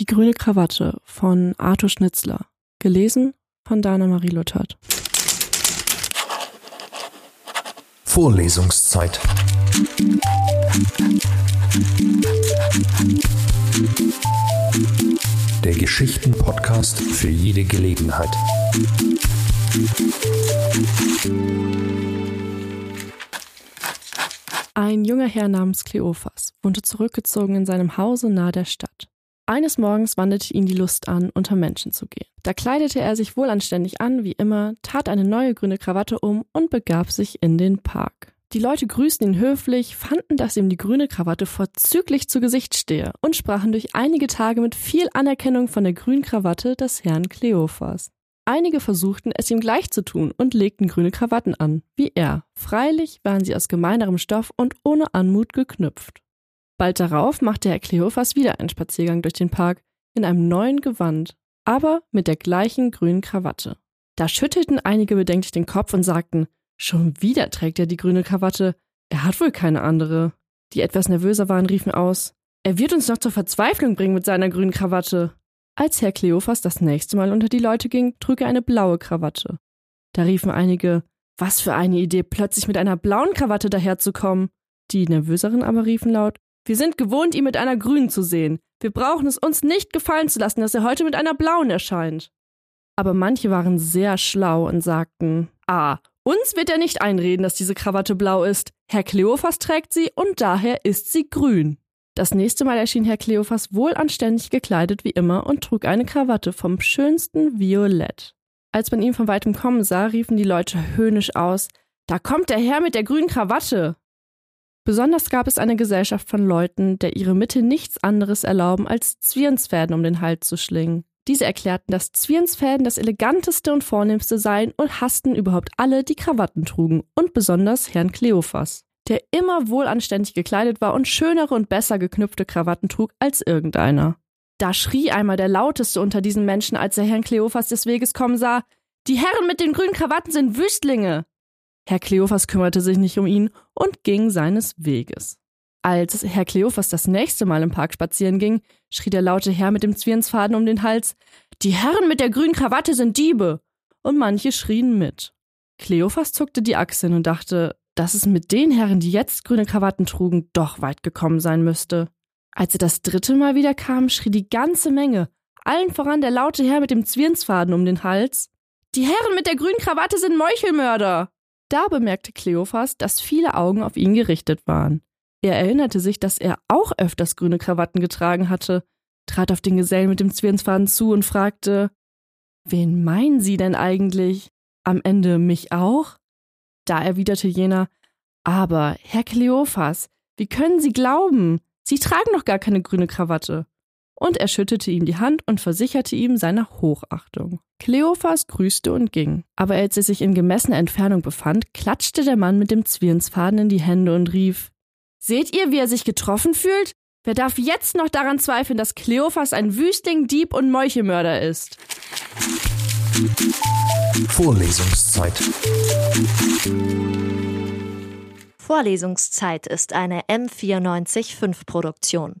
Die grüne Krawatte von Arthur Schnitzler. Gelesen von Dana Marie Luthert. Vorlesungszeit. Der Geschichten-Podcast für jede Gelegenheit. Ein junger Herr namens Kleophas wohnte zurückgezogen in seinem Hause nahe der Stadt. Eines Morgens wanderte ihn die Lust an, unter Menschen zu gehen. Da kleidete er sich wohlanständig an, wie immer, tat eine neue grüne Krawatte um und begab sich in den Park. Die Leute grüßten ihn höflich, fanden, dass ihm die grüne Krawatte vorzüglich zu Gesicht stehe und sprachen durch einige Tage mit viel Anerkennung von der grünen Krawatte des Herrn Kleophas. Einige versuchten, es ihm gleich zu tun und legten grüne Krawatten an, wie er. Freilich waren sie aus gemeinerem Stoff und ohne Anmut geknüpft. Bald darauf machte Herr Kleophas wieder einen Spaziergang durch den Park in einem neuen Gewand, aber mit der gleichen grünen Krawatte. Da schüttelten einige bedenklich den Kopf und sagten, schon wieder trägt er die grüne Krawatte, er hat wohl keine andere. Die etwas nervöser waren, riefen aus, er wird uns noch zur Verzweiflung bringen mit seiner grünen Krawatte. Als Herr Kleophas das nächste Mal unter die Leute ging, trug er eine blaue Krawatte. Da riefen einige, was für eine Idee, plötzlich mit einer blauen Krawatte daherzukommen. Die Nervöseren aber riefen laut, wir sind gewohnt, ihn mit einer grünen zu sehen. Wir brauchen es uns nicht gefallen zu lassen, dass er heute mit einer blauen erscheint. Aber manche waren sehr schlau und sagten, ah, uns wird er nicht einreden, dass diese Krawatte blau ist. Herr Kleophas trägt sie und daher ist sie grün. Das nächste Mal erschien Herr Kleophas wohlanständig gekleidet wie immer und trug eine Krawatte vom schönsten Violett. Als man ihn von weitem kommen sah, riefen die Leute höhnisch aus, da kommt der Herr mit der grünen Krawatte. Besonders gab es eine Gesellschaft von Leuten, der ihre Mitte nichts anderes erlauben, als Zwirnsfäden um den Hals zu schlingen. Diese erklärten, dass Zwirnsfäden das eleganteste und vornehmste seien und hassten überhaupt alle, die Krawatten trugen, und besonders Herrn Kleophas, der immer wohlanständig gekleidet war und schönere und besser geknüpfte Krawatten trug als irgendeiner. Da schrie einmal der lauteste unter diesen Menschen, als er Herrn Kleophas des Weges kommen sah, die Herren mit den grünen Krawatten sind Wüstlinge. Herr Kleophas kümmerte sich nicht um ihn und ging seines Weges. Als Herr Kleophas das nächste Mal im Park spazieren ging, schrie der laute Herr mit dem Zwirnsfaden um den Hals, die Herren mit der grünen Krawatte sind Diebe! Und manche schrien mit. Kleophas zuckte die Achseln und dachte, dass es mit den Herren, die jetzt grüne Krawatten trugen, doch weit gekommen sein müsste. Als er das dritte Mal wieder kam, schrie die ganze Menge, allen voran der laute Herr mit dem Zwirnsfaden um den Hals, die Herren mit der grünen Krawatte sind Meuchelmörder! Da bemerkte Kleophas, dass viele Augen auf ihn gerichtet waren. Er erinnerte sich, dass er auch öfters grüne Krawatten getragen hatte, trat auf den Gesellen mit dem Zwirnsfaden zu und fragte Wen meinen Sie denn eigentlich? Am Ende mich auch? Da erwiderte jener Aber, Herr Kleophas, wie können Sie glauben? Sie tragen doch gar keine grüne Krawatte und er schüttete ihm die Hand und versicherte ihm seine Hochachtung. Kleophas grüßte und ging, aber als er sich in gemessener Entfernung befand, klatschte der Mann mit dem Zwirnsfaden in die Hände und rief Seht ihr, wie er sich getroffen fühlt? Wer darf jetzt noch daran zweifeln, dass Kleophas ein Wüstling, Dieb und Meuchelmörder ist? Vorlesungszeit. Vorlesungszeit ist eine M945 Produktion.